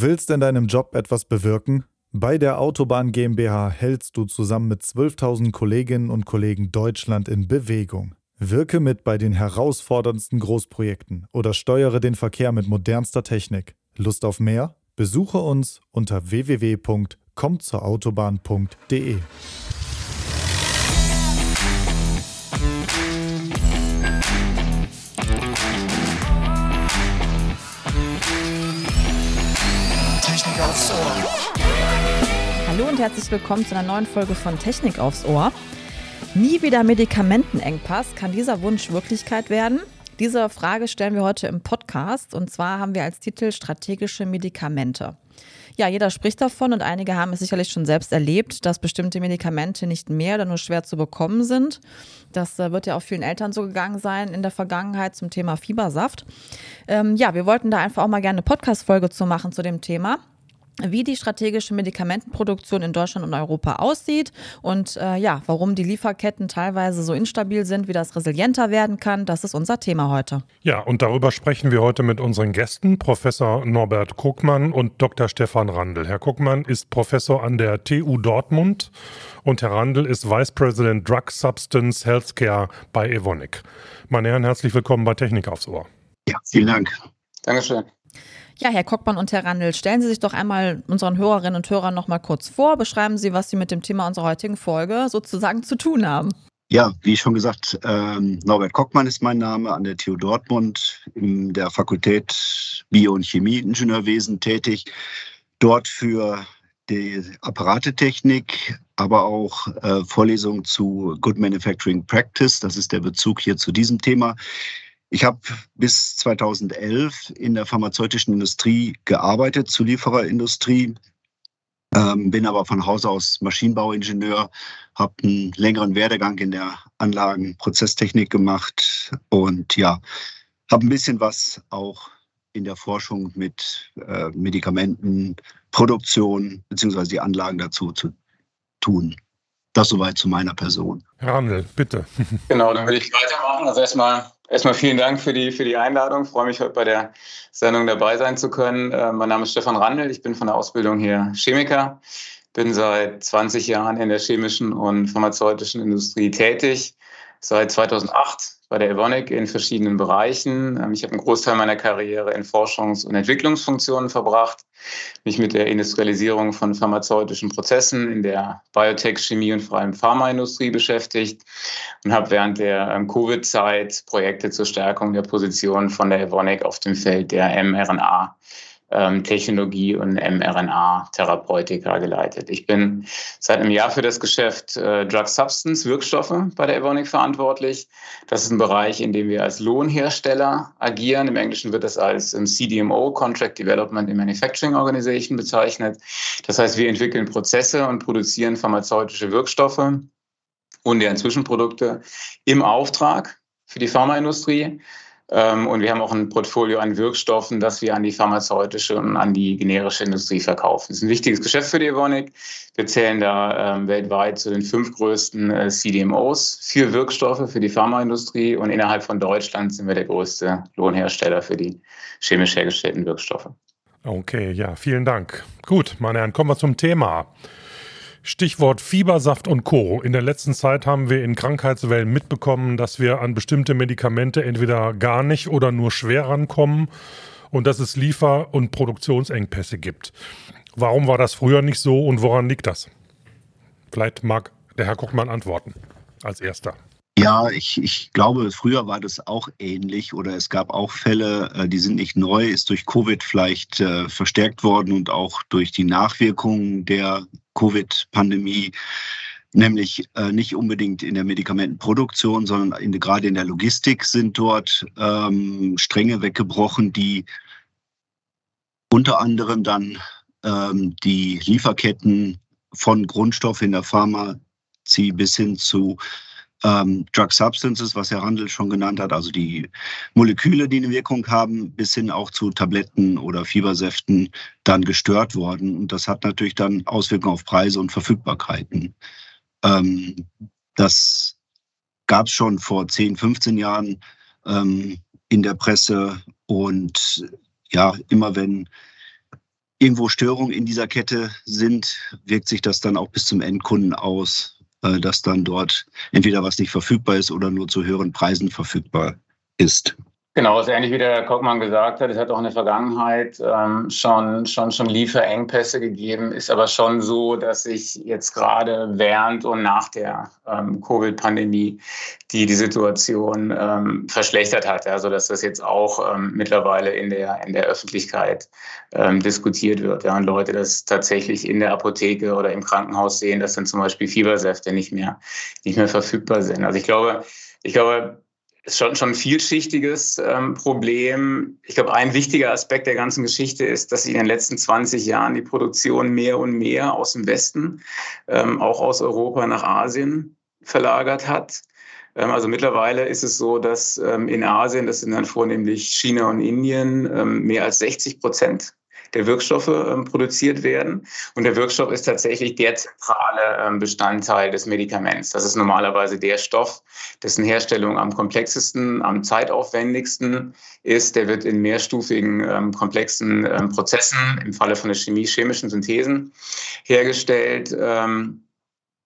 Du willst in deinem Job etwas bewirken? Bei der Autobahn GmbH hältst du zusammen mit 12.000 Kolleginnen und Kollegen Deutschland in Bewegung. Wirke mit bei den herausforderndsten Großprojekten oder steuere den Verkehr mit modernster Technik. Lust auf mehr? Besuche uns unter www.kommtzourautobahn.de. Ohr. Hallo und herzlich willkommen zu einer neuen Folge von Technik aufs Ohr. Nie wieder Medikamentenengpass. Kann dieser Wunsch Wirklichkeit werden? Diese Frage stellen wir heute im Podcast und zwar haben wir als Titel strategische Medikamente. Ja, jeder spricht davon und einige haben es sicherlich schon selbst erlebt, dass bestimmte Medikamente nicht mehr oder nur schwer zu bekommen sind. Das äh, wird ja auch vielen Eltern so gegangen sein in der Vergangenheit zum Thema Fiebersaft. Ähm, ja, wir wollten da einfach auch mal gerne eine Podcast-Folge zu machen zu dem Thema wie die strategische Medikamentenproduktion in Deutschland und Europa aussieht und äh, ja, warum die Lieferketten teilweise so instabil sind, wie das resilienter werden kann. Das ist unser Thema heute. Ja, und darüber sprechen wir heute mit unseren Gästen, Professor Norbert Kuckmann und Dr. Stefan Randl. Herr Kuckmann ist Professor an der TU Dortmund und Herr Randl ist Vice President Drug Substance Healthcare bei Evonik. Meine Herren, herzlich willkommen bei Technik aufs Ohr. Ja, vielen Dank. Dankeschön. Ja, Herr Kockmann und Herr Randl, stellen Sie sich doch einmal unseren Hörerinnen und Hörern noch mal kurz vor. Beschreiben Sie, was Sie mit dem Thema unserer heutigen Folge sozusagen zu tun haben. Ja, wie schon gesagt, ähm, Norbert Kockmann ist mein Name, an der TU Dortmund in der Fakultät Bio- und Chemieingenieurwesen tätig. Dort für die Apparatetechnik, aber auch äh, Vorlesungen zu Good Manufacturing Practice. Das ist der Bezug hier zu diesem Thema. Ich habe bis 2011 in der pharmazeutischen Industrie gearbeitet, Zuliefererindustrie, ähm, bin aber von Haus aus Maschinenbauingenieur, habe einen längeren Werdegang in der Anlagenprozesstechnik gemacht und ja, habe ein bisschen was auch in der Forschung mit äh, Medikamentenproduktion beziehungsweise die Anlagen dazu zu tun. Das soweit zu meiner Person. Herr Randl, bitte. Genau, dann würde ich weitermachen. Also erstmal Erstmal vielen Dank für die, für die Einladung. Ich freue mich, heute bei der Sendung dabei sein zu können. Äh, mein Name ist Stefan Randl. Ich bin von der Ausbildung hier Chemiker. Bin seit 20 Jahren in der chemischen und pharmazeutischen Industrie tätig. Seit 2008 bei der Evonik in verschiedenen Bereichen. Ähm, ich habe einen Großteil meiner Karriere in Forschungs- und Entwicklungsfunktionen verbracht, mich mit der Industrialisierung von pharmazeutischen Prozessen in der Biotech, Chemie und vor allem Pharmaindustrie beschäftigt und habe während der ähm, Covid-Zeit Projekte zur Stärkung der Position von der Evonik auf dem Feld der mRNA ähm, Technologie und mRNA-Therapeutika geleitet. Ich bin seit einem Jahr für das Geschäft äh, Drug Substance, Wirkstoffe bei der Evonik verantwortlich. Das ist ein Bereich, in dem wir als Lohnhersteller agieren. Im Englischen wird das als ähm, CDMO, Contract Development and Manufacturing Organization bezeichnet. Das heißt, wir entwickeln Prozesse und produzieren pharmazeutische Wirkstoffe und deren Zwischenprodukte im Auftrag für die Pharmaindustrie. Ähm, und wir haben auch ein Portfolio an Wirkstoffen, das wir an die pharmazeutische und an die generische Industrie verkaufen. Das ist ein wichtiges Geschäft für die Evonik. Wir zählen da ähm, weltweit zu den fünf größten äh, CDMOs für Wirkstoffe für die Pharmaindustrie. Und innerhalb von Deutschland sind wir der größte Lohnhersteller für die chemisch hergestellten Wirkstoffe. Okay, ja, vielen Dank. Gut, meine Herren, kommen wir zum Thema. Stichwort Fiebersaft und Co. In der letzten Zeit haben wir in Krankheitswellen mitbekommen, dass wir an bestimmte Medikamente entweder gar nicht oder nur schwer rankommen und dass es Liefer- und Produktionsengpässe gibt. Warum war das früher nicht so und woran liegt das? Vielleicht mag der Herr Kochmann antworten als erster. Ja, ich, ich glaube, früher war das auch ähnlich oder es gab auch Fälle, äh, die sind nicht neu, ist durch Covid vielleicht äh, verstärkt worden und auch durch die Nachwirkungen der Covid-Pandemie nämlich äh, nicht unbedingt in der Medikamentenproduktion, sondern in, gerade in der Logistik sind dort ähm, Stränge weggebrochen, die unter anderem dann ähm, die Lieferketten von Grundstoff in der Pharmazie bis hin zu ähm, Drug Substances, was Herr Randl schon genannt hat, also die Moleküle, die eine Wirkung haben, bis hin auch zu Tabletten oder Fiebersäften dann gestört worden. Und das hat natürlich dann Auswirkungen auf Preise und Verfügbarkeiten. Ähm, das gab es schon vor 10, 15 Jahren ähm, in der Presse. Und ja, immer wenn irgendwo Störungen in dieser Kette sind, wirkt sich das dann auch bis zum Endkunden aus, dass dann dort entweder was nicht verfügbar ist oder nur zu höheren Preisen verfügbar ist. Genau, ist ähnlich wie der Kockmann gesagt hat. Es hat auch in der Vergangenheit ähm, schon, schon, schon Lieferengpässe gegeben. Ist aber schon so, dass sich jetzt gerade während und nach der ähm, Covid-Pandemie die, die Situation ähm, verschlechtert hat. Also dass das jetzt auch ähm, mittlerweile in der, in der Öffentlichkeit ähm, diskutiert wird. Ja, und Leute das tatsächlich in der Apotheke oder im Krankenhaus sehen, dass dann zum Beispiel Fiebersäfte nicht mehr, nicht mehr verfügbar sind. Also ich glaube, ich glaube, ist schon, schon ein vielschichtiges ähm, Problem. Ich glaube, ein wichtiger Aspekt der ganzen Geschichte ist, dass sich in den letzten 20 Jahren die Produktion mehr und mehr aus dem Westen, ähm, auch aus Europa nach Asien verlagert hat. Ähm, also mittlerweile ist es so, dass ähm, in Asien, das sind dann vornehmlich China und Indien, ähm, mehr als 60 Prozent der Wirkstoffe ähm, produziert werden. Und der Wirkstoff ist tatsächlich der zentrale ähm, Bestandteil des Medikaments. Das ist normalerweise der Stoff, dessen Herstellung am komplexesten, am zeitaufwendigsten ist. Der wird in mehrstufigen ähm, komplexen Prozessen, im Falle von der Chemie, chemischen Synthesen hergestellt.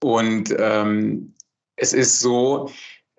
Und es ist so,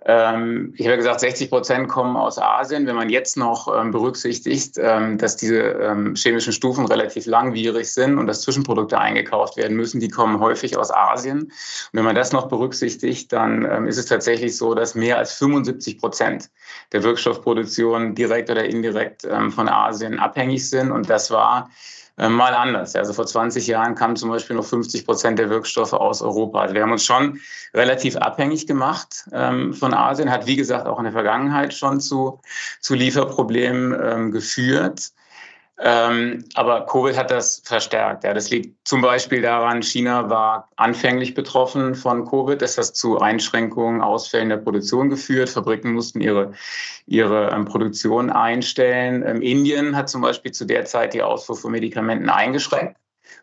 ähm, ich habe gesagt, 60 Prozent kommen aus Asien. Wenn man jetzt noch ähm, berücksichtigt, ähm, dass diese ähm, chemischen Stufen relativ langwierig sind und dass Zwischenprodukte eingekauft werden müssen, die kommen häufig aus Asien. Und wenn man das noch berücksichtigt, dann ähm, ist es tatsächlich so, dass mehr als 75 Prozent der Wirkstoffproduktion direkt oder indirekt ähm, von Asien abhängig sind. Und das war mal anders. Also vor 20 Jahren kamen zum Beispiel noch 50 Prozent der Wirkstoffe aus Europa. Also wir haben uns schon relativ abhängig gemacht ähm, von Asien, hat wie gesagt auch in der Vergangenheit schon zu, zu Lieferproblemen ähm, geführt. Ähm, aber Covid hat das verstärkt. Ja, das liegt zum Beispiel daran, China war anfänglich betroffen von Covid. Das hat zu Einschränkungen, Ausfällen der Produktion geführt. Fabriken mussten ihre, ihre ähm, Produktion einstellen. Ähm, Indien hat zum Beispiel zu der Zeit die Ausfuhr von Medikamenten eingeschränkt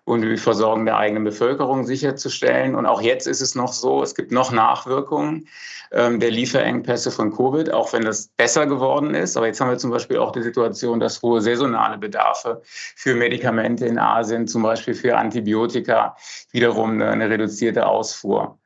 und die Versorgung der eigenen Bevölkerung sicherzustellen. Und auch jetzt ist es noch so, es gibt noch Nachwirkungen ähm, der Lieferengpässe von Covid, auch wenn das besser geworden ist. Aber jetzt haben wir zum Beispiel auch die Situation, dass hohe saisonale Bedarfe für Medikamente in Asien, zum Beispiel für Antibiotika, wiederum eine, eine reduzierte Ausfuhr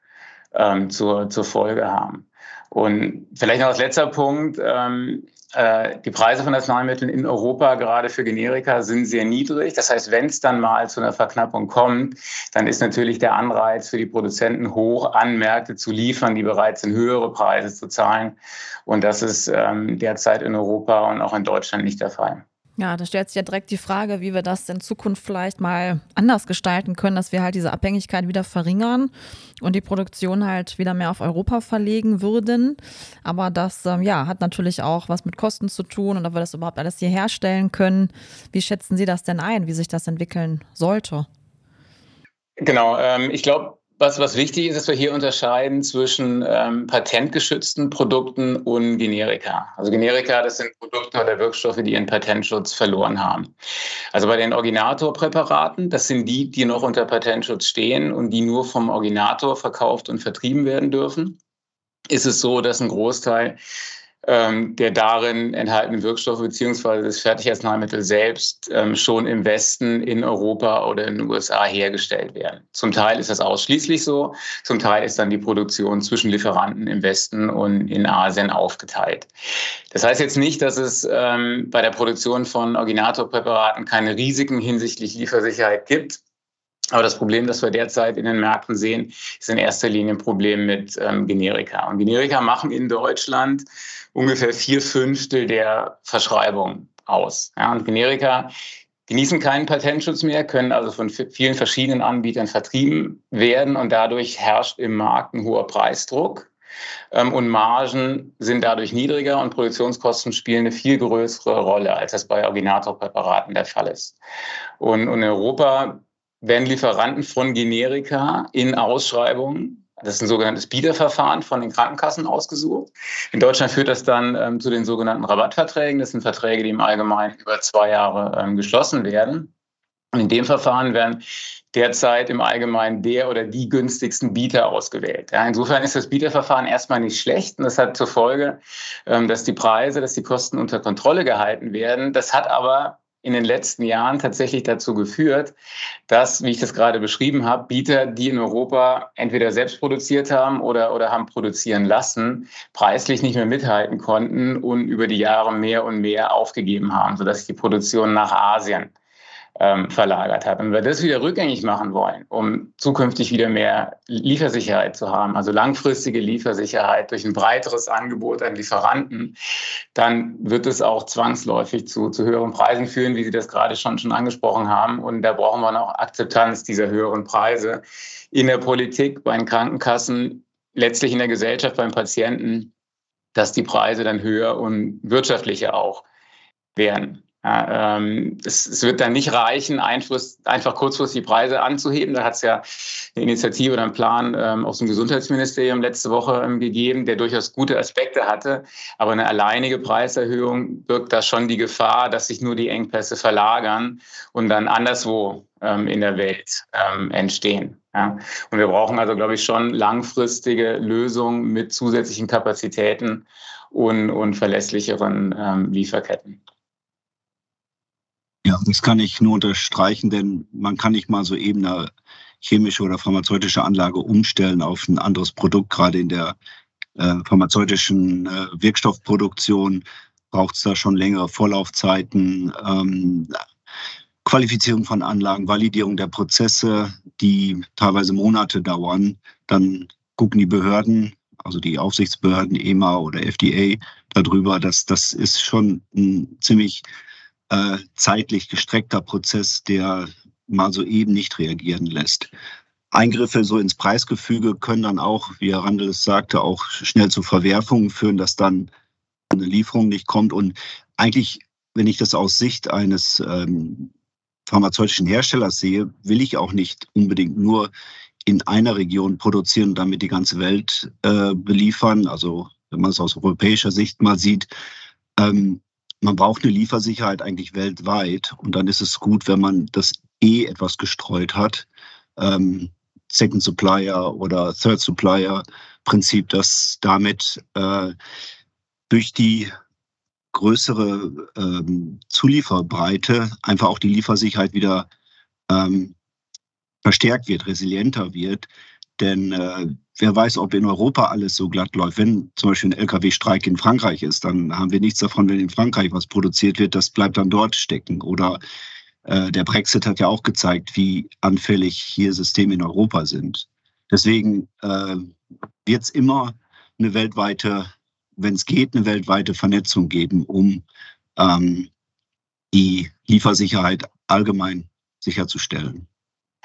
ähm, zur, zur Folge haben. Und vielleicht noch als letzter Punkt. Ähm, äh, die Preise von Arzneimitteln in Europa, gerade für Generika, sind sehr niedrig. Das heißt, wenn es dann mal zu einer Verknappung kommt, dann ist natürlich der Anreiz für die Produzenten hoch, an Märkte zu liefern, die bereit sind, höhere Preise zu zahlen. Und das ist ähm, derzeit in Europa und auch in Deutschland nicht der Fall. Ja, da stellt sich ja direkt die Frage, wie wir das in Zukunft vielleicht mal anders gestalten können, dass wir halt diese Abhängigkeit wieder verringern und die Produktion halt wieder mehr auf Europa verlegen würden. Aber das ähm, ja, hat natürlich auch was mit Kosten zu tun und ob wir das überhaupt alles hier herstellen können. Wie schätzen Sie das denn ein, wie sich das entwickeln sollte? Genau, ähm, ich glaube, was, was wichtig ist, dass wir hier unterscheiden zwischen ähm, patentgeschützten Produkten und Generika. Also Generika, das sind Produkte oder Wirkstoffe, die ihren Patentschutz verloren haben. Also bei den Originator-Präparaten, das sind die, die noch unter Patentschutz stehen und die nur vom Originator verkauft und vertrieben werden dürfen, ist es so, dass ein Großteil der darin enthaltenen Wirkstoffe beziehungsweise das Fertigarzneimittel selbst ähm, schon im Westen, in Europa oder in den USA hergestellt werden. Zum Teil ist das ausschließlich so, zum Teil ist dann die Produktion zwischen Lieferanten im Westen und in Asien aufgeteilt. Das heißt jetzt nicht, dass es ähm, bei der Produktion von Originatorpräparaten keine Risiken hinsichtlich Liefersicherheit gibt. Aber das Problem, das wir derzeit in den Märkten sehen, ist in erster Linie ein Problem mit ähm, Generika. Und Generika machen in Deutschland ungefähr vier Fünftel der Verschreibung aus. Ja, und Generika genießen keinen Patentschutz mehr, können also von vielen verschiedenen Anbietern vertrieben werden und dadurch herrscht im Markt ein hoher Preisdruck. Ähm, und Margen sind dadurch niedriger und Produktionskosten spielen eine viel größere Rolle, als das bei Originatorpräparaten der Fall ist. Und, und in Europa werden Lieferanten von Generika in Ausschreibungen das ist ein sogenanntes Bieterverfahren von den Krankenkassen ausgesucht. In Deutschland führt das dann ähm, zu den sogenannten Rabattverträgen. Das sind Verträge, die im Allgemeinen über zwei Jahre ähm, geschlossen werden. Und in dem Verfahren werden derzeit im Allgemeinen der oder die günstigsten Bieter ausgewählt. Ja, insofern ist das Bieterverfahren erstmal nicht schlecht und das hat zur Folge, ähm, dass die Preise, dass die Kosten unter Kontrolle gehalten werden. Das hat aber in den letzten Jahren tatsächlich dazu geführt, dass, wie ich das gerade beschrieben habe, Bieter, die in Europa entweder selbst produziert haben oder, oder haben produzieren lassen, preislich nicht mehr mithalten konnten und über die Jahre mehr und mehr aufgegeben haben, sodass die Produktion nach Asien ähm, verlagert hat. Und wenn wir das wieder rückgängig machen wollen, um zukünftig wieder mehr Liefersicherheit zu haben, also langfristige Liefersicherheit durch ein breiteres Angebot an Lieferanten, dann wird es auch zwangsläufig zu, zu höheren Preisen führen, wie Sie das gerade schon, schon angesprochen haben. Und da brauchen wir noch Akzeptanz dieser höheren Preise in der Politik, bei den Krankenkassen, letztlich in der Gesellschaft, beim Patienten, dass die Preise dann höher und wirtschaftlicher auch werden. Ja, ähm, es, es, wird dann nicht reichen, Einfluss, einfach kurzfristig die Preise anzuheben. Da hat es ja eine Initiative oder einen Plan ähm, aus dem Gesundheitsministerium letzte Woche ähm, gegeben, der durchaus gute Aspekte hatte. Aber eine alleinige Preiserhöhung birgt da schon die Gefahr, dass sich nur die Engpässe verlagern und dann anderswo ähm, in der Welt ähm, entstehen. Ja. Und wir brauchen also, glaube ich, schon langfristige Lösungen mit zusätzlichen Kapazitäten und, und verlässlicheren ähm, Lieferketten. Ja, das kann ich nur unterstreichen, denn man kann nicht mal so eben eine chemische oder pharmazeutische Anlage umstellen auf ein anderes Produkt. Gerade in der äh, pharmazeutischen äh, Wirkstoffproduktion braucht es da schon längere Vorlaufzeiten, ähm, Qualifizierung von Anlagen, Validierung der Prozesse, die teilweise Monate dauern. Dann gucken die Behörden, also die Aufsichtsbehörden, EMA oder FDA, darüber. Das, das ist schon ein ziemlich äh, zeitlich gestreckter Prozess, der mal so eben nicht reagieren lässt. Eingriffe so ins Preisgefüge können dann auch, wie Herr Randel es sagte, auch schnell zu Verwerfungen führen, dass dann eine Lieferung nicht kommt. Und eigentlich, wenn ich das aus Sicht eines ähm, pharmazeutischen Herstellers sehe, will ich auch nicht unbedingt nur in einer Region produzieren und damit die ganze Welt äh, beliefern. Also wenn man es aus europäischer Sicht mal sieht, ähm, man braucht eine Liefersicherheit eigentlich weltweit und dann ist es gut, wenn man das eh etwas gestreut hat. Ähm, Second Supplier oder Third Supplier Prinzip, dass damit äh, durch die größere ähm, Zulieferbreite einfach auch die Liefersicherheit wieder ähm, verstärkt wird, resilienter wird. Denn äh, wer weiß, ob in Europa alles so glatt läuft. Wenn zum Beispiel ein Lkw-Streik in Frankreich ist, dann haben wir nichts davon, wenn in Frankreich was produziert wird. Das bleibt dann dort stecken. Oder äh, der Brexit hat ja auch gezeigt, wie anfällig hier Systeme in Europa sind. Deswegen äh, wird es immer eine weltweite, wenn es geht, eine weltweite Vernetzung geben, um ähm, die Liefersicherheit allgemein sicherzustellen.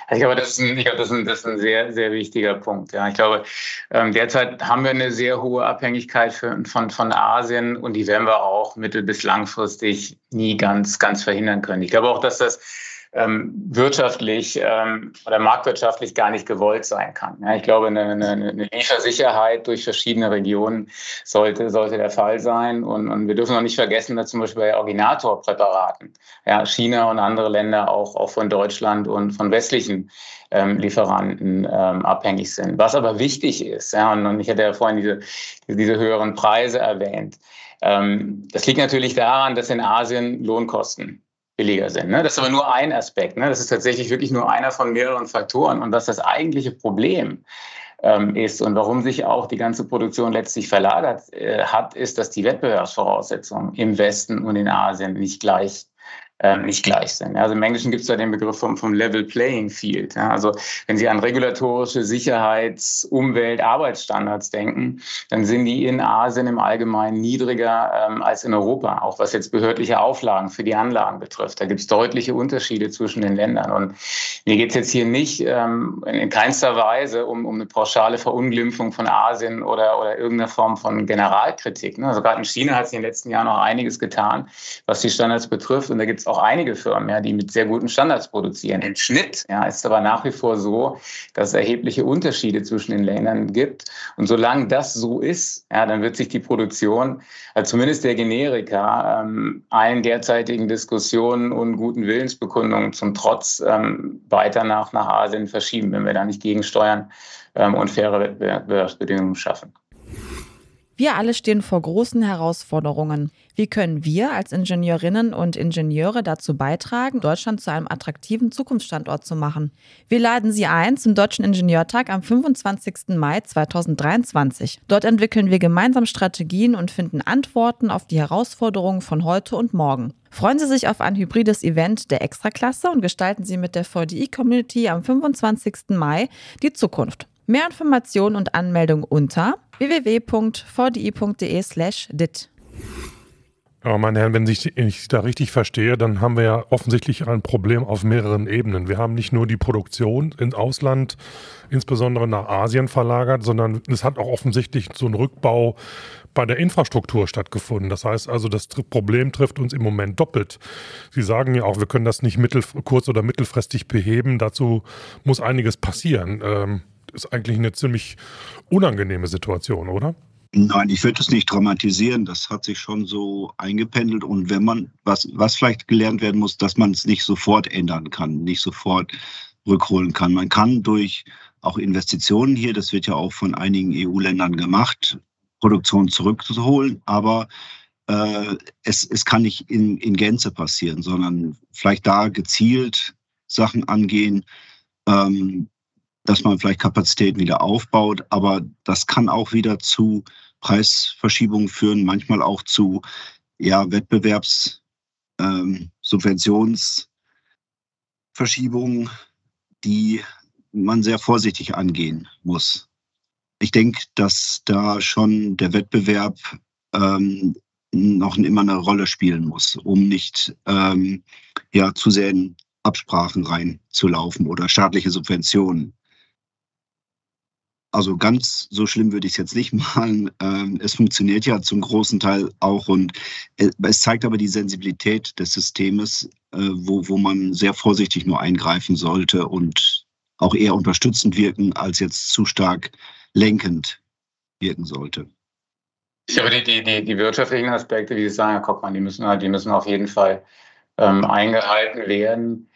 Also ich glaube, das ist ein, ich glaube, das ist ein, das ist ein sehr, sehr wichtiger Punkt. Ja, ich glaube, ähm, derzeit haben wir eine sehr hohe Abhängigkeit für, von, von Asien und die werden wir auch mittel- bis langfristig nie ganz, ganz verhindern können. Ich glaube auch, dass das ähm, wirtschaftlich ähm, oder marktwirtschaftlich gar nicht gewollt sein kann. Ja, ich glaube, eine, eine, eine, Liefersicherheit durch verschiedene Regionen sollte, sollte der Fall sein. Und, und wir dürfen auch nicht vergessen, dass zum Beispiel bei Originatorpräparaten ja, China und andere Länder auch, auch von Deutschland und von westlichen ähm, Lieferanten ähm, abhängig sind. Was aber wichtig ist, ja, und, und ich hatte ja vorhin diese, diese höheren Preise erwähnt, ähm, das liegt natürlich daran, dass in Asien Lohnkosten billiger sind. Ne? Das ist aber nur ein Aspekt. Ne? Das ist tatsächlich wirklich nur einer von mehreren Faktoren. Und was das eigentliche Problem ähm, ist und warum sich auch die ganze Produktion letztlich verlagert äh, hat, ist, dass die Wettbewerbsvoraussetzungen im Westen und in Asien nicht gleich äh, nicht gleich sind. Also im Englischen gibt es da den Begriff vom, vom Level Playing Field. Ja. Also wenn Sie an regulatorische Sicherheits-, Umwelt-, Arbeitsstandards denken, dann sind die in Asien im Allgemeinen niedriger ähm, als in Europa, auch was jetzt behördliche Auflagen für die Anlagen betrifft. Da gibt es deutliche Unterschiede zwischen den Ländern. Und mir geht es jetzt hier nicht ähm, in, in keinster Weise um, um eine pauschale Verunglimpfung von Asien oder, oder irgendeine Form von Generalkritik. Ne. Also gerade in China hat sich in den letzten Jahren noch einiges getan, was die Standards betrifft. Und da gibt es auch einige Firmen, ja, die mit sehr guten Standards produzieren. Im Schnitt ja, ist aber nach wie vor so, dass es erhebliche Unterschiede zwischen den Ländern gibt. Und solange das so ist, ja, dann wird sich die Produktion, also zumindest der Generika, ähm, allen derzeitigen Diskussionen und guten Willensbekundungen zum Trotz ähm, weiter nach, nach Asien verschieben, wenn wir da nicht gegensteuern ähm, und faire Wettbewerbsbedingungen schaffen. Wir alle stehen vor großen Herausforderungen. Wie können wir als Ingenieurinnen und Ingenieure dazu beitragen, Deutschland zu einem attraktiven Zukunftsstandort zu machen? Wir laden Sie ein zum Deutschen Ingenieurtag am 25. Mai 2023. Dort entwickeln wir gemeinsam Strategien und finden Antworten auf die Herausforderungen von heute und morgen. Freuen Sie sich auf ein hybrides Event der Extraklasse und gestalten Sie mit der VDI-Community am 25. Mai die Zukunft. Mehr Informationen und Anmeldung unter www.vdi.de/dit. Ja, meine Herren, wenn ich, ich da richtig verstehe, dann haben wir ja offensichtlich ein Problem auf mehreren Ebenen. Wir haben nicht nur die Produktion ins Ausland, insbesondere nach Asien verlagert, sondern es hat auch offensichtlich so ein Rückbau bei der Infrastruktur stattgefunden. Das heißt also, das Problem trifft uns im Moment doppelt. Sie sagen ja auch, wir können das nicht mittel, kurz- oder mittelfristig beheben. Dazu muss einiges passieren. Ähm, ist eigentlich eine ziemlich unangenehme Situation, oder? Nein, ich würde es nicht dramatisieren. Das hat sich schon so eingependelt. Und wenn man, was, was vielleicht gelernt werden muss, dass man es nicht sofort ändern kann, nicht sofort rückholen kann. Man kann durch auch Investitionen hier, das wird ja auch von einigen EU-Ländern gemacht, Produktion zurückzuholen, aber äh, es, es kann nicht in, in Gänze passieren, sondern vielleicht da gezielt Sachen angehen, ähm, dass man vielleicht Kapazitäten wieder aufbaut, aber das kann auch wieder zu Preisverschiebungen führen, manchmal auch zu ja, Wettbewerbssubventionsverschiebungen, ähm, die man sehr vorsichtig angehen muss. Ich denke, dass da schon der Wettbewerb ähm, noch immer eine Rolle spielen muss, um nicht ähm, ja, zu sehr in Absprachen reinzulaufen oder staatliche Subventionen. Also ganz so schlimm würde ich es jetzt nicht malen. Ähm, es funktioniert ja zum großen Teil auch und äh, es zeigt aber die Sensibilität des Systems, äh, wo, wo man sehr vorsichtig nur eingreifen sollte und auch eher unterstützend wirken, als jetzt zu stark lenkend wirken sollte. Ich glaube, die, die, die, wirtschaftlichen Aspekte, wie Sie sagen, Herr Kockmann, die müssen, die müssen auf jeden Fall ähm, eingehalten werden.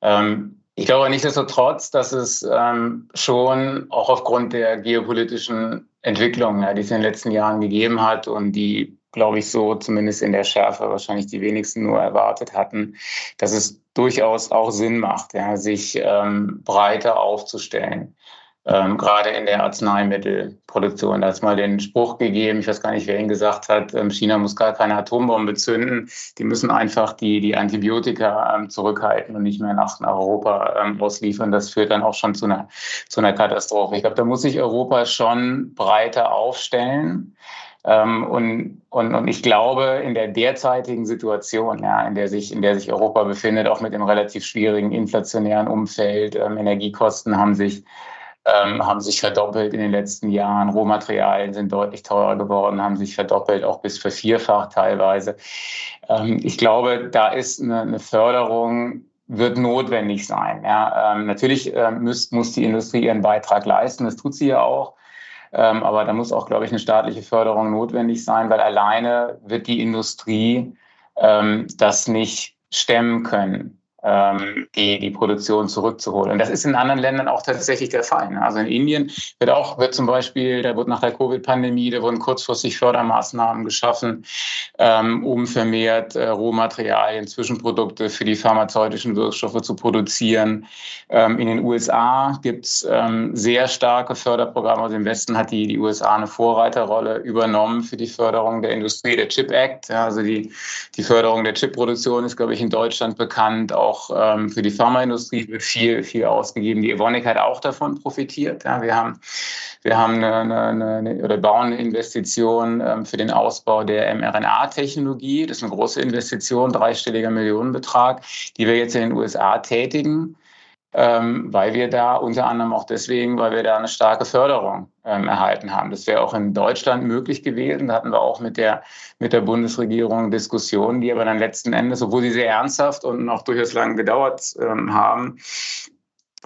Ähm, ich glaube nichtsdestotrotz, dass es ähm, schon auch aufgrund der geopolitischen Entwicklung, ja, die es in den letzten Jahren gegeben hat und die, glaube ich, so zumindest in der Schärfe wahrscheinlich die wenigsten nur erwartet hatten, dass es durchaus auch Sinn macht, ja, sich ähm, breiter aufzustellen ähm, gerade in der Arzneimittelproduktion. Da hat es mal den Spruch gegeben, ich weiß gar nicht, wer ihn gesagt hat, ähm, China muss gar keine Atombombe zünden. Die müssen einfach die, die Antibiotika ähm, zurückhalten und nicht mehr nach, nach Europa ähm, ausliefern. Das führt dann auch schon zu einer, zu einer Katastrophe. Ich glaube, da muss sich Europa schon breiter aufstellen. Ähm, und, und, und ich glaube, in der derzeitigen Situation, ja, in der sich, in der sich Europa befindet, auch mit dem relativ schwierigen inflationären Umfeld, ähm, Energiekosten haben sich ähm, haben sich verdoppelt in den letzten Jahren. Rohmaterialien sind deutlich teurer geworden, haben sich verdoppelt, auch bis vervierfacht teilweise. Ähm, ich glaube, da ist eine, eine Förderung wird notwendig sein. Ja, ähm, natürlich äh, muss, muss die Industrie ihren Beitrag leisten, das tut sie ja auch. Ähm, aber da muss auch, glaube ich, eine staatliche Förderung notwendig sein, weil alleine wird die Industrie ähm, das nicht stemmen können die, die Produktion zurückzuholen. Und das ist in anderen Ländern auch tatsächlich der Fall. Ne? Also in Indien wird auch, wird zum Beispiel, da wird nach der Covid-Pandemie, da wurden kurzfristig Fördermaßnahmen geschaffen, ähm, um vermehrt äh, Rohmaterialien, Zwischenprodukte für die pharmazeutischen Wirkstoffe zu produzieren. Ähm, in den USA gibt es ähm, sehr starke Förderprogramme. Also im Westen hat die, die USA eine Vorreiterrolle übernommen für die Förderung der Industrie, der Chip Act. Also die, die Förderung der Chipproduktion ist, glaube ich, in Deutschland bekannt. Auch auch ähm, für die Pharmaindustrie wird viel, viel ausgegeben. Die Evonik hat auch davon profitiert. Ja, wir haben, wir haben eine, eine, eine oder bauen eine Investition ähm, für den Ausbau der mRNA-Technologie. Das ist eine große Investition, dreistelliger Millionenbetrag, die wir jetzt in den USA tätigen ähm, weil wir da unter anderem auch deswegen, weil wir da eine starke Förderung ähm, erhalten haben. Das wäre auch in Deutschland möglich gewesen. Da hatten wir auch mit der, mit der Bundesregierung Diskussionen, die aber dann letzten Endes, obwohl sie sehr ernsthaft und auch durchaus lang gedauert ähm, haben,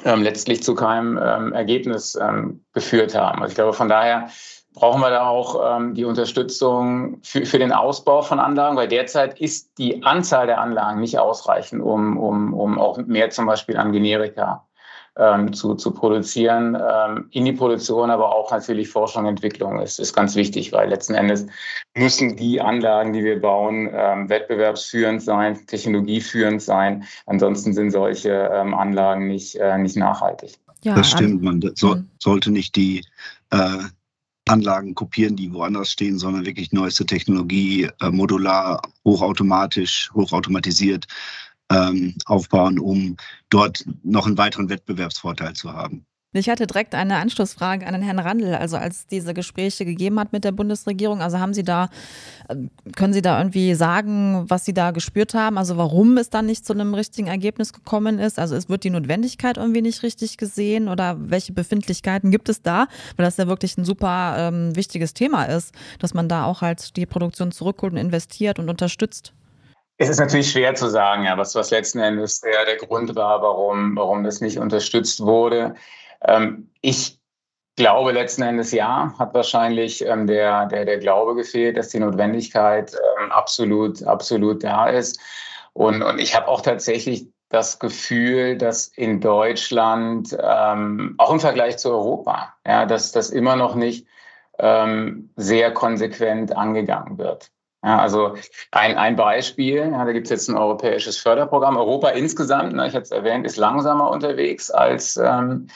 ähm, letztlich zu keinem ähm, Ergebnis ähm, geführt haben. Also ich glaube, von daher brauchen wir da auch ähm, die Unterstützung für, für den Ausbau von Anlagen, weil derzeit ist die Anzahl der Anlagen nicht ausreichend, um, um, um auch mehr zum Beispiel an Generika ähm, zu, zu produzieren. Ähm, in die Produktion aber auch natürlich Forschung und Entwicklung ist, ist ganz wichtig, weil letzten Endes müssen die Anlagen, die wir bauen, ähm, wettbewerbsführend sein, technologieführend sein. Ansonsten sind solche ähm, Anlagen nicht, äh, nicht nachhaltig. Ja, das stimmt. Man so, hm. sollte nicht die äh, Anlagen kopieren, die woanders stehen, sondern wirklich neueste Technologie, äh, modular, hochautomatisch, hochautomatisiert ähm, aufbauen, um dort noch einen weiteren Wettbewerbsvorteil zu haben. Ich hatte direkt eine Anschlussfrage an den Herrn Randl. Also als diese Gespräche gegeben hat mit der Bundesregierung, also haben Sie da, äh, können Sie da irgendwie sagen, was Sie da gespürt haben? Also warum es dann nicht zu einem richtigen Ergebnis gekommen ist? Also es wird die Notwendigkeit irgendwie nicht richtig gesehen oder welche Befindlichkeiten gibt es da? Weil das ja wirklich ein super ähm, wichtiges Thema ist, dass man da auch halt die Produktion zurückholt und investiert und unterstützt. Es ist natürlich schwer zu sagen, ja, was, was letzten Endes der, der Grund war, warum, warum das nicht unterstützt wurde. Ähm, ich glaube letzten Endes ja, hat wahrscheinlich ähm, der, der, der Glaube gefehlt, dass die Notwendigkeit ähm, absolut, absolut da ist. Und, und ich habe auch tatsächlich das Gefühl, dass in Deutschland, ähm, auch im Vergleich zu Europa, ja, dass das immer noch nicht ähm, sehr konsequent angegangen wird. Ja, also ein, ein Beispiel, ja, da gibt es jetzt ein europäisches Förderprogramm. Europa insgesamt, ne, ich hatte es erwähnt, ist langsamer unterwegs als, ähm,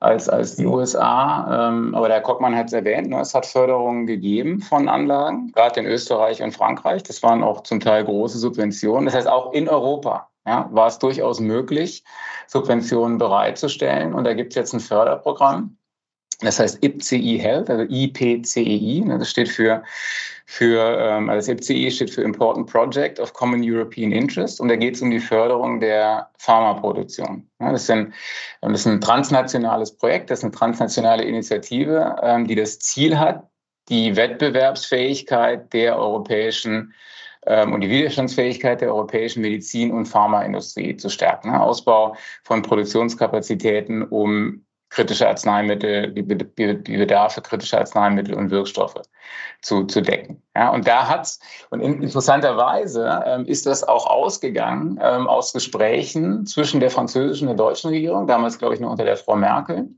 als, als die USA. Ähm, aber der Herr Kockmann hat es erwähnt, ne, es hat Förderungen gegeben von Anlagen, gerade in Österreich und Frankreich. Das waren auch zum Teil große Subventionen. Das heißt, auch in Europa ja, war es durchaus möglich, Subventionen bereitzustellen. Und da gibt es jetzt ein Förderprogramm. Das heißt IPCI Health, also IPCEI, ne, das steht für für, ähm, also das IPCI steht für Important Project of Common European Interest und da geht es um die Förderung der Pharmaproduktion. Ja, das, sind, ähm, das ist ein transnationales Projekt, das ist eine transnationale Initiative, ähm, die das Ziel hat, die Wettbewerbsfähigkeit der europäischen ähm, und die Widerstandsfähigkeit der europäischen Medizin- und Pharmaindustrie zu stärken. Ausbau von Produktionskapazitäten, um kritische Arzneimittel, die, die Bedarfe kritischer Arzneimittel und Wirkstoffe zu, zu decken. Ja, und da hat's, und in, interessanterweise ähm, ist das auch ausgegangen ähm, aus Gesprächen zwischen der französischen und der deutschen Regierung, damals glaube ich noch unter der Frau Merkel,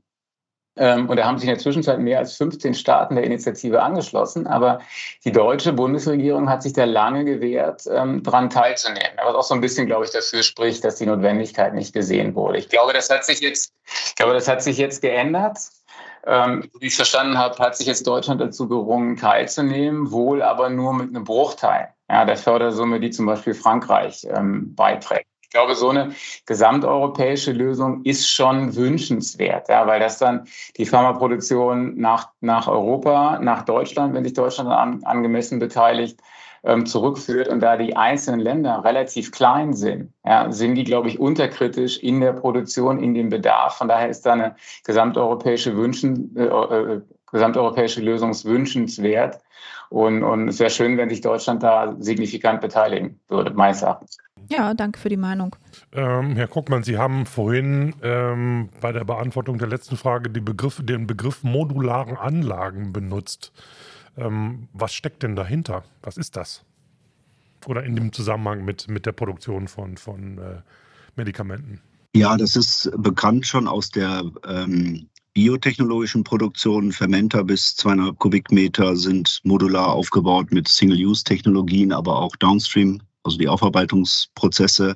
und da haben sich in der Zwischenzeit mehr als 15 Staaten der Initiative angeschlossen. Aber die deutsche Bundesregierung hat sich da lange gewehrt, ähm, daran teilzunehmen. Was auch so ein bisschen, glaube ich, dafür spricht, dass die Notwendigkeit nicht gesehen wurde. Ich glaube, das hat sich jetzt, ich glaube, das hat sich jetzt geändert. Ähm, wie ich verstanden habe, hat sich jetzt Deutschland dazu gerungen, teilzunehmen, wohl aber nur mit einem Bruchteil ja, der Fördersumme, die zum Beispiel Frankreich ähm, beiträgt. Ich glaube, so eine gesamteuropäische Lösung ist schon wünschenswert, ja, weil das dann die Pharmaproduktion nach, nach Europa, nach Deutschland, wenn sich Deutschland an, angemessen beteiligt, ähm, zurückführt. Und da die einzelnen Länder relativ klein sind, ja, sind die, glaube ich, unterkritisch in der Produktion, in dem Bedarf. Von daher ist da eine gesamteuropäische, Wünschen, äh, äh, gesamteuropäische Lösung wünschenswert. Und, und es wäre schön, wenn sich Deutschland da signifikant beteiligen würde, meines Erachtens. Ja, danke für die Meinung. Ähm, Herr Kockmann, Sie haben vorhin ähm, bei der Beantwortung der letzten Frage Begriff, den Begriff modularen Anlagen benutzt. Ähm, was steckt denn dahinter? Was ist das? Oder in dem Zusammenhang mit, mit der Produktion von, von äh, Medikamenten? Ja, das ist bekannt schon aus der ähm, biotechnologischen Produktion. Fermenter bis 200 Kubikmeter sind modular aufgebaut mit Single-Use-Technologien, aber auch Downstream also die Aufarbeitungsprozesse.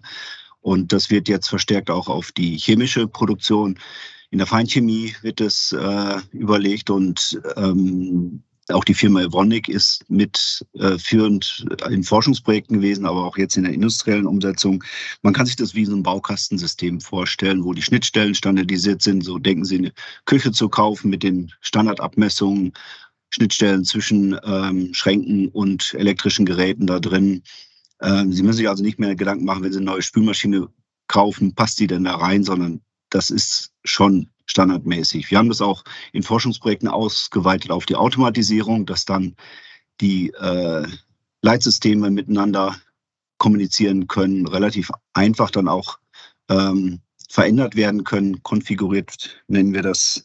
Und das wird jetzt verstärkt auch auf die chemische Produktion. In der Feinchemie wird es äh, überlegt und ähm, auch die Firma Evonik ist mit äh, in Forschungsprojekten gewesen, aber auch jetzt in der industriellen Umsetzung. Man kann sich das wie so ein Baukastensystem vorstellen, wo die Schnittstellen standardisiert sind. So denken Sie, eine Küche zu kaufen mit den Standardabmessungen, Schnittstellen zwischen ähm, Schränken und elektrischen Geräten da drin. Ähm, Sie müssen sich also nicht mehr Gedanken machen, wenn Sie eine neue Spülmaschine kaufen, passt die denn da rein, sondern das ist schon standardmäßig. Wir haben das auch in Forschungsprojekten ausgeweitet auf die Automatisierung, dass dann die äh, Leitsysteme miteinander kommunizieren können, relativ einfach dann auch ähm, verändert werden können, konfiguriert nennen wir das,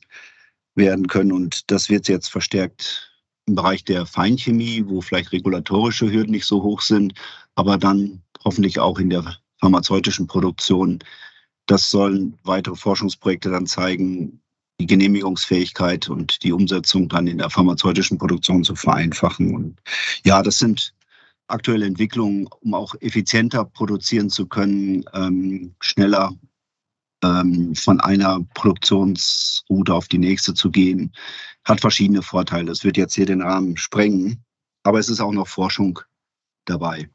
werden können. Und das wird jetzt verstärkt im Bereich der Feinchemie, wo vielleicht regulatorische Hürden nicht so hoch sind, aber dann hoffentlich auch in der pharmazeutischen Produktion Das sollen weitere Forschungsprojekte dann zeigen, die Genehmigungsfähigkeit und die Umsetzung dann in der pharmazeutischen Produktion zu vereinfachen. Und ja, das sind aktuelle Entwicklungen, um auch effizienter produzieren zu können, ähm, schneller ähm, von einer Produktionsroute auf die nächste zu gehen, hat verschiedene Vorteile. Es wird jetzt hier den Rahmen sprengen, aber es ist auch noch Forschung dabei.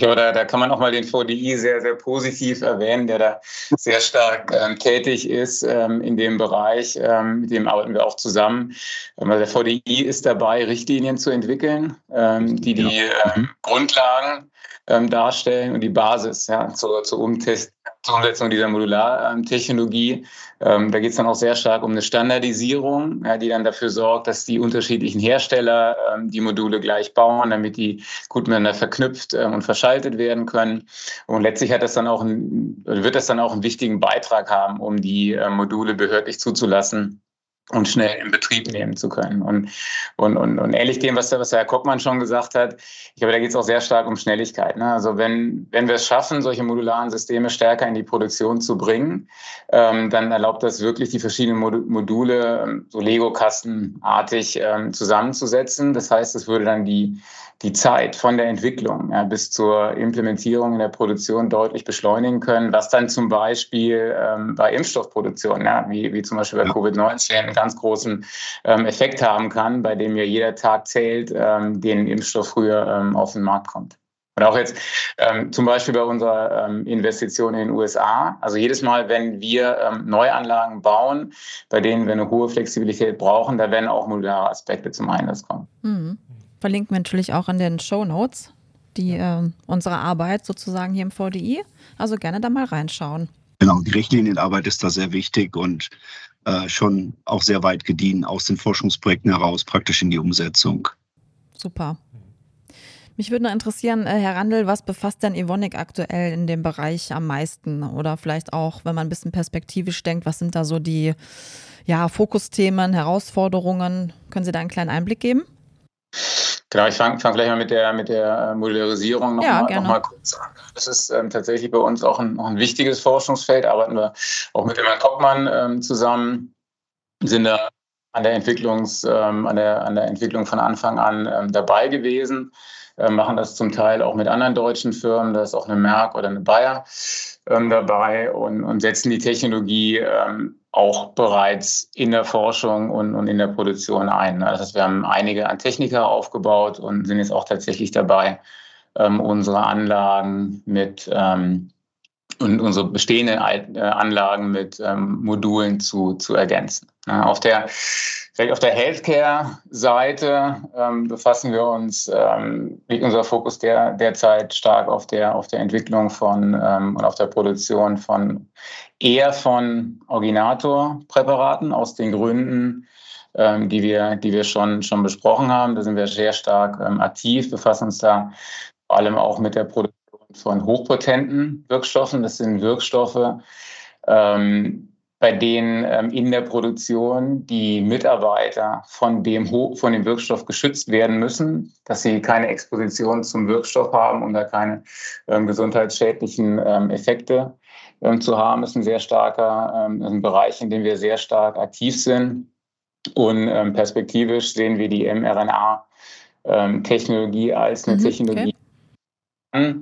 Ja, da, da kann man auch mal den VDI sehr, sehr positiv erwähnen, der da sehr stark ähm, tätig ist ähm, in dem Bereich. Ähm, mit dem arbeiten wir auch zusammen. Ähm, der VDI ist dabei, Richtlinien zu entwickeln, ähm, die die ähm, Grundlagen darstellen und die Basis ja, zur, zur Umtest zur Umsetzung dieser Modulartechnologie. Ähm, da geht es dann auch sehr stark um eine Standardisierung, ja, die dann dafür sorgt, dass die unterschiedlichen Hersteller ähm, die Module gleich bauen, damit die gut miteinander verknüpft ähm, und verschaltet werden können. Und letztlich hat das dann auch ein, wird das dann auch einen wichtigen Beitrag haben, um die äh, Module behördlich zuzulassen und schnell in Betrieb nehmen zu können. Und, und, und, und ähnlich dem, was was der Herr Koppmann schon gesagt hat, ich glaube, da geht es auch sehr stark um Schnelligkeit. Ne? Also wenn, wenn wir es schaffen, solche modularen Systeme stärker in die Produktion zu bringen, ähm, dann erlaubt das wirklich, die verschiedenen Module ähm, so Lego-Kastenartig ähm, zusammenzusetzen. Das heißt, es würde dann die, die Zeit von der Entwicklung ja, bis zur Implementierung in der Produktion deutlich beschleunigen können, was dann zum Beispiel ähm, bei Impfstoffproduktion, ja, wie, wie zum Beispiel bei Covid-19, einen ganz großen ähm, Effekt haben kann, bei dem ja jeder Tag zählt, ähm, den Impfstoff früher ähm, auf den Markt kommt. Und auch jetzt ähm, zum Beispiel bei unserer ähm, Investition in den USA. Also jedes Mal, wenn wir ähm, Neuanlagen bauen, bei denen wir eine hohe Flexibilität brauchen, da werden auch modulare Aspekte zum Einsatz kommen. Mhm verlinken wir natürlich auch in den Show Notes, die äh, unsere Arbeit sozusagen hier im VDI. Also gerne da mal reinschauen. Genau, die Richtlinienarbeit ist da sehr wichtig und äh, schon auch sehr weit gediehen aus den Forschungsprojekten heraus, praktisch in die Umsetzung. Super. Mich würde noch interessieren, äh, Herr Randl, was befasst denn Evonik aktuell in dem Bereich am meisten? Oder vielleicht auch, wenn man ein bisschen perspektivisch denkt, was sind da so die ja, Fokusthemen, Herausforderungen? Können Sie da einen kleinen Einblick geben? Genau, ich fange fang vielleicht mal mit der, mit der Modularisierung nochmal ja, noch mal kurz an. Das ist ähm, tatsächlich bei uns auch ein, auch ein wichtiges Forschungsfeld. Arbeiten wir auch mit dem Herrn Koppmann ähm, zusammen, sind da an der, Entwicklungs, ähm, an, der, an der Entwicklung von Anfang an ähm, dabei gewesen, äh, machen das zum Teil auch mit anderen deutschen Firmen, da ist auch eine Merck oder eine Bayer ähm, dabei und, und setzen die Technologie ähm, auch bereits in der Forschung und, und in der Produktion ein. Ne? Das heißt, wir haben einige an Techniker aufgebaut und sind jetzt auch tatsächlich dabei, ähm, unsere Anlagen mit ähm, und unsere bestehenden äh, Anlagen mit ähm, Modulen zu, zu ergänzen. Ja, auf der, vielleicht auf der Healthcare-Seite ähm, befassen wir uns, ähm, liegt unser Fokus der, derzeit stark auf der, auf der Entwicklung von ähm, und auf der Produktion von eher von Originator-Präparaten aus den Gründen, ähm, die wir, die wir schon, schon besprochen haben. Da sind wir sehr stark ähm, aktiv, befassen uns da vor allem auch mit der Produktion von hochpotenten Wirkstoffen. Das sind Wirkstoffe, ähm, bei denen ähm, in der Produktion die Mitarbeiter von dem, von dem Wirkstoff geschützt werden müssen, dass sie keine Exposition zum Wirkstoff haben und da keine ähm, gesundheitsschädlichen ähm, Effekte ähm, zu haben. Ist ein sehr starker ähm, ein Bereich, in dem wir sehr stark aktiv sind. Und ähm, perspektivisch sehen wir die mRNA-Technologie als eine mhm, Technologie okay.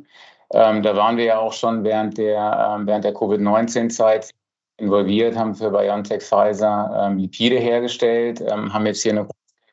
an. da waren wir ja auch schon während der, während der Covid-19-Zeit involviert, haben für BioNTech Pfizer Lipide hergestellt, haben jetzt hier eine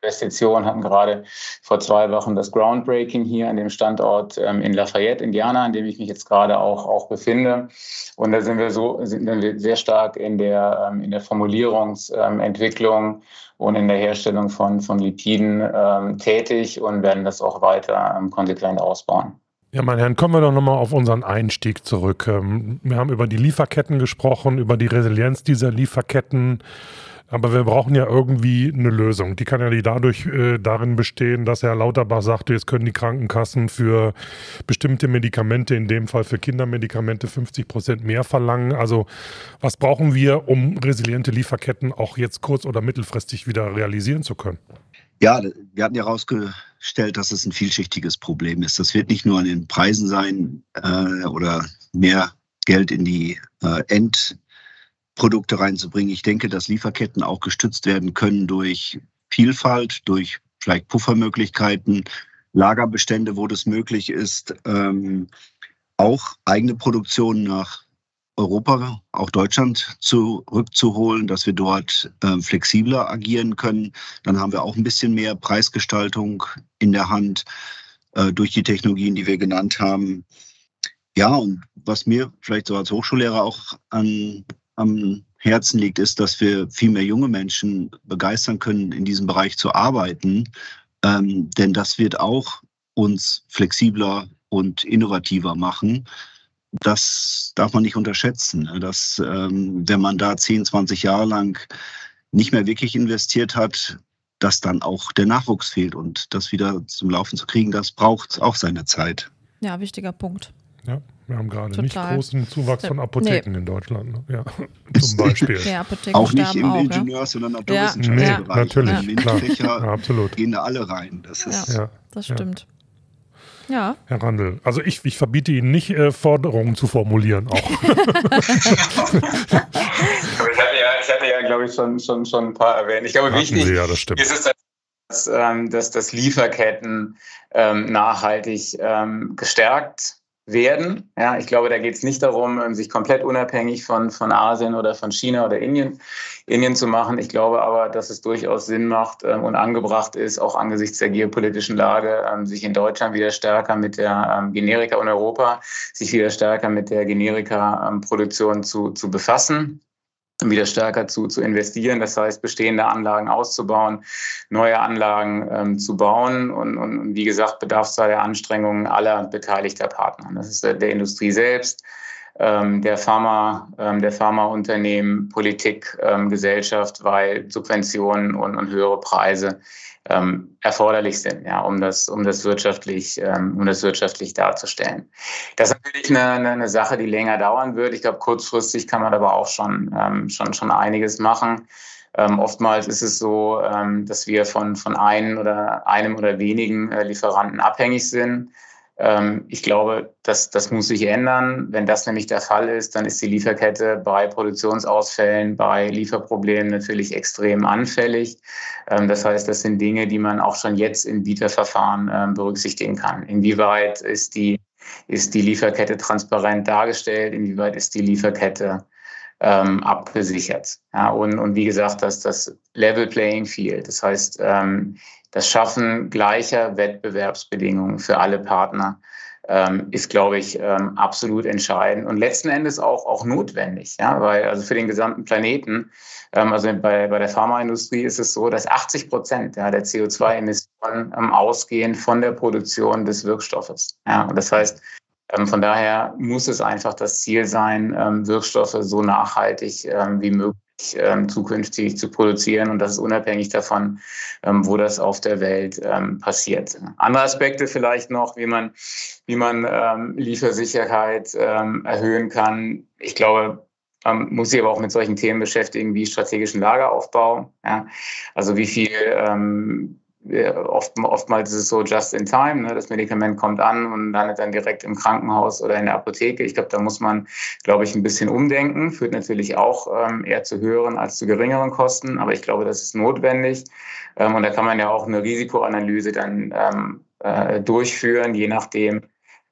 Investition, hatten gerade vor zwei Wochen das Groundbreaking hier an dem Standort ähm, in Lafayette, Indiana, an dem ich mich jetzt gerade auch, auch befinde. Und da sind wir so sind wir sehr stark in der, ähm, in der Formulierungsentwicklung ähm, und in der Herstellung von, von Lipiden tätig und werden das auch weiter konsequent ausbauen. Ja, meine Herren, kommen wir doch nochmal auf unseren Einstieg zurück. Wir haben über die Lieferketten gesprochen, über die Resilienz dieser Lieferketten. Aber wir brauchen ja irgendwie eine Lösung. Die kann ja nicht dadurch äh, darin bestehen, dass Herr Lauterbach sagte, jetzt können die Krankenkassen für bestimmte Medikamente, in dem Fall für Kindermedikamente, 50 Prozent mehr verlangen. Also was brauchen wir, um resiliente Lieferketten auch jetzt kurz- oder mittelfristig wieder realisieren zu können? Ja, wir hatten ja herausgestellt, dass es ein vielschichtiges Problem ist. Das wird nicht nur an den Preisen sein äh, oder mehr Geld in die äh, Endprodukte reinzubringen. Ich denke, dass Lieferketten auch gestützt werden können durch Vielfalt, durch vielleicht Puffermöglichkeiten, Lagerbestände, wo das möglich ist, ähm, auch eigene Produktion nach Europa, auch Deutschland zurückzuholen, dass wir dort äh, flexibler agieren können. Dann haben wir auch ein bisschen mehr Preisgestaltung in der Hand äh, durch die Technologien, die wir genannt haben. Ja, und was mir vielleicht so als Hochschullehrer auch an, am Herzen liegt, ist, dass wir viel mehr junge Menschen begeistern können, in diesem Bereich zu arbeiten. Ähm, denn das wird auch uns flexibler und innovativer machen das darf man nicht unterschätzen. Ne? Dass, ähm, wenn man da 10, 20 Jahre lang nicht mehr wirklich investiert hat, dass dann auch der Nachwuchs fehlt. Und das wieder zum Laufen zu kriegen, das braucht auch seine Zeit. Ja, wichtiger Punkt. Ja, wir haben gerade nicht großen Zuwachs von Apotheken nee. in Deutschland. Ne? Ja, zum Beispiel. Ja, auch nicht im auch, Ingenieurs- ja? oder Naturwissenschaftsbereich. Nee, natürlich, klar. Ja, absolut. gehen da alle rein. Das ist, ja, das stimmt. Ja. Herr Randl. Also ich, ich verbiete Ihnen nicht, äh, Forderungen zu formulieren auch. ich, hatte ja, ich hatte ja, glaube ich, schon, schon, schon ein paar erwähnt. Ich glaube, Hatten wichtig ja, ist es, dass, ähm, dass, dass Lieferketten ähm, nachhaltig ähm, gestärkt werden. Ja, ich glaube, da geht es nicht darum, ähm, sich komplett unabhängig von, von Asien oder von China oder Indien, Indien zu machen. Ich glaube aber, dass es durchaus Sinn macht ähm, und angebracht ist, auch angesichts der geopolitischen Lage, ähm, sich in Deutschland wieder stärker mit der ähm, Generika und Europa, sich wieder stärker mit der Generika-Produktion zu, zu befassen wieder stärker zu, zu investieren, das heißt bestehende Anlagen auszubauen, neue Anlagen ähm, zu bauen und, und, wie gesagt, bedarf es da der Anstrengungen aller beteiligter Partner. Das ist der, der Industrie selbst, ähm, der Pharma, ähm, der Pharmaunternehmen, Politik, ähm, Gesellschaft, weil Subventionen und, und höhere Preise ähm, erforderlich sind, ja, um das, um das wirtschaftlich, ähm, um das wirtschaftlich darzustellen. Das ist natürlich eine, eine Sache, die länger dauern wird. Ich glaube, kurzfristig kann man aber auch schon, ähm, schon, schon einiges machen. Ähm, oftmals ist es so, ähm, dass wir von, von einem oder einem oder wenigen äh, Lieferanten abhängig sind. Ähm, ich glaube, das, das muss sich ändern. Wenn das nämlich der Fall ist, dann ist die Lieferkette bei Produktionsausfällen, bei Lieferproblemen natürlich extrem anfällig. Ähm, das heißt, das sind Dinge, die man auch schon jetzt in Bieterverfahren ähm, berücksichtigen kann. Inwieweit ist die, ist die Lieferkette transparent dargestellt? Inwieweit ist die Lieferkette ähm, abgesichert. Ja, und, und wie gesagt, dass das Level Playing Field, das heißt, ähm, das Schaffen gleicher Wettbewerbsbedingungen für alle Partner ähm, ist, glaube ich, ähm, absolut entscheidend und letzten Endes auch, auch notwendig, ja, weil also für den gesamten Planeten, ähm, also bei, bei der Pharmaindustrie ist es so, dass 80 Prozent ja, der CO2-Emissionen ähm, ausgehen von der Produktion des Wirkstoffes. Ja, und das heißt, von daher muss es einfach das Ziel sein, ähm, Wirkstoffe so nachhaltig wie möglich ähm, zukünftig zu produzieren und das ist unabhängig davon, ähm, wo das auf der Welt ähm, passiert. Andere Aspekte vielleicht noch, wie man, wie man ähm, Liefersicherheit ähm, erhöhen kann. Ich glaube, man muss sich aber auch mit solchen Themen beschäftigen wie strategischen Lageraufbau. Also wie viel ähm, Oft, oftmals ist es so just in time, ne? das Medikament kommt an und landet dann direkt im Krankenhaus oder in der Apotheke. Ich glaube, da muss man, glaube ich, ein bisschen umdenken. Führt natürlich auch ähm, eher zu höheren als zu geringeren Kosten, aber ich glaube, das ist notwendig. Ähm, und da kann man ja auch eine Risikoanalyse dann ähm, äh, durchführen, je nachdem,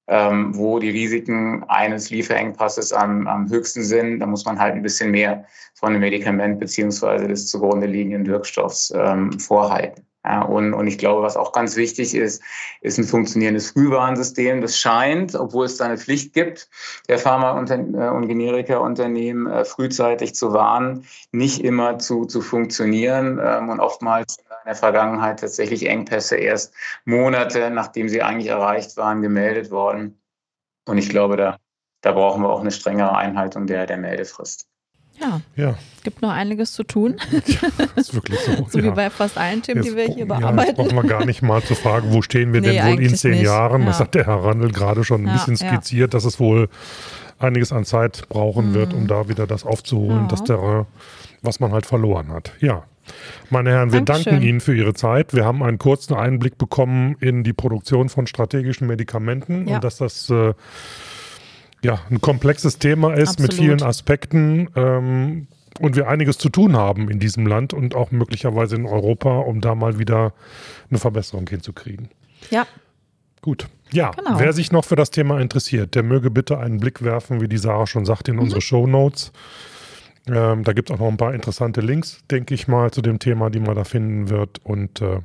ähm, wo die Risiken eines Lieferengpasses am, am höchsten sind. Da muss man halt ein bisschen mehr von dem Medikament beziehungsweise des zugrunde liegenden Wirkstoffs ähm, vorhalten. Ja, und, und ich glaube, was auch ganz wichtig ist, ist ein funktionierendes Frühwarnsystem. Das scheint, obwohl es da eine Pflicht gibt, der Pharma- und, äh, und Generika-Unternehmen äh, frühzeitig zu warnen, nicht immer zu, zu funktionieren ähm, und oftmals in der Vergangenheit tatsächlich Engpässe erst Monate, nachdem sie eigentlich erreicht waren, gemeldet worden. Und ich glaube, da, da brauchen wir auch eine strengere Einhaltung der, der Meldefrist. Ja. ja. Es gibt noch einiges zu tun. Das ist wirklich so. so ja. wie bei fast allen Themen, jetzt, die wir hier bearbeiten. Ja, jetzt brauchen wir gar nicht mal zu fragen, wo stehen wir nee, denn wohl in zehn nicht. Jahren? Ja. Das hat der Herr Randl gerade schon ein bisschen skizziert, dass es wohl einiges an Zeit brauchen mhm. wird, um da wieder das aufzuholen, dass der, was man halt verloren hat. Ja. Meine Herren, wir Dankeschön. danken Ihnen für Ihre Zeit. Wir haben einen kurzen Einblick bekommen in die Produktion von strategischen Medikamenten und dass das äh, ja, ein komplexes Thema ist Absolut. mit vielen Aspekten ähm, und wir einiges zu tun haben in diesem Land und auch möglicherweise in Europa, um da mal wieder eine Verbesserung hinzukriegen. Ja, Gut. Ja, Genau. wer sich noch für das Thema interessiert, der möge bitte einen Blick werfen, wie die Sarah schon sagte, in unsere Show Notes. Ähm, da gibt es auch noch ein paar interessante Links, denke ich mal, zu dem Thema, die man da finden wird. Und äh,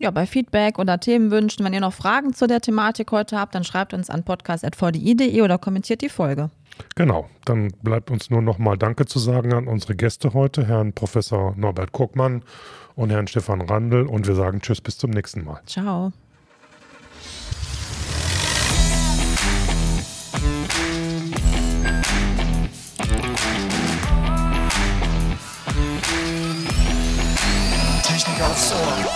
Ja, bei Feedback oder Themenwünschen, wenn ihr noch Fragen zu der Thematik heute habt, dann schreibt uns an podcast.vdi.de oder kommentiert die Folge. genau, dann bleibt uns nur noch mal Danke zu sagen an unsere Gäste heute, Herrn Professor Norbert Kuckmann und Herrn Stefan Randl. Und wir sagen Tschüss, bis zum nächsten Mal. Ciao. Technik aufs Ohr.